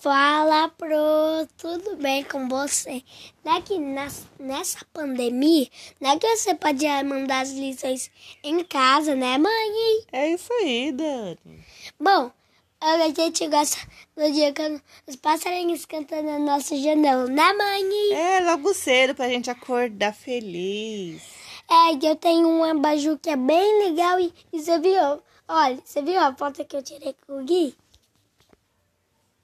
Fala pro, tudo bem com você? Não é que nessa pandemia, não que você pode eh, mandar as lições em casa, né, mãe? É isso aí, Dani. Bom, a gente gosta do dia que os passarinhos cantam na nossa janela, né, mãe? É, logo cedo pra gente acordar feliz. É, que eu tenho uma abajur que é bem legal e, e você viu? Olha, você viu a foto que eu tirei com o Gui?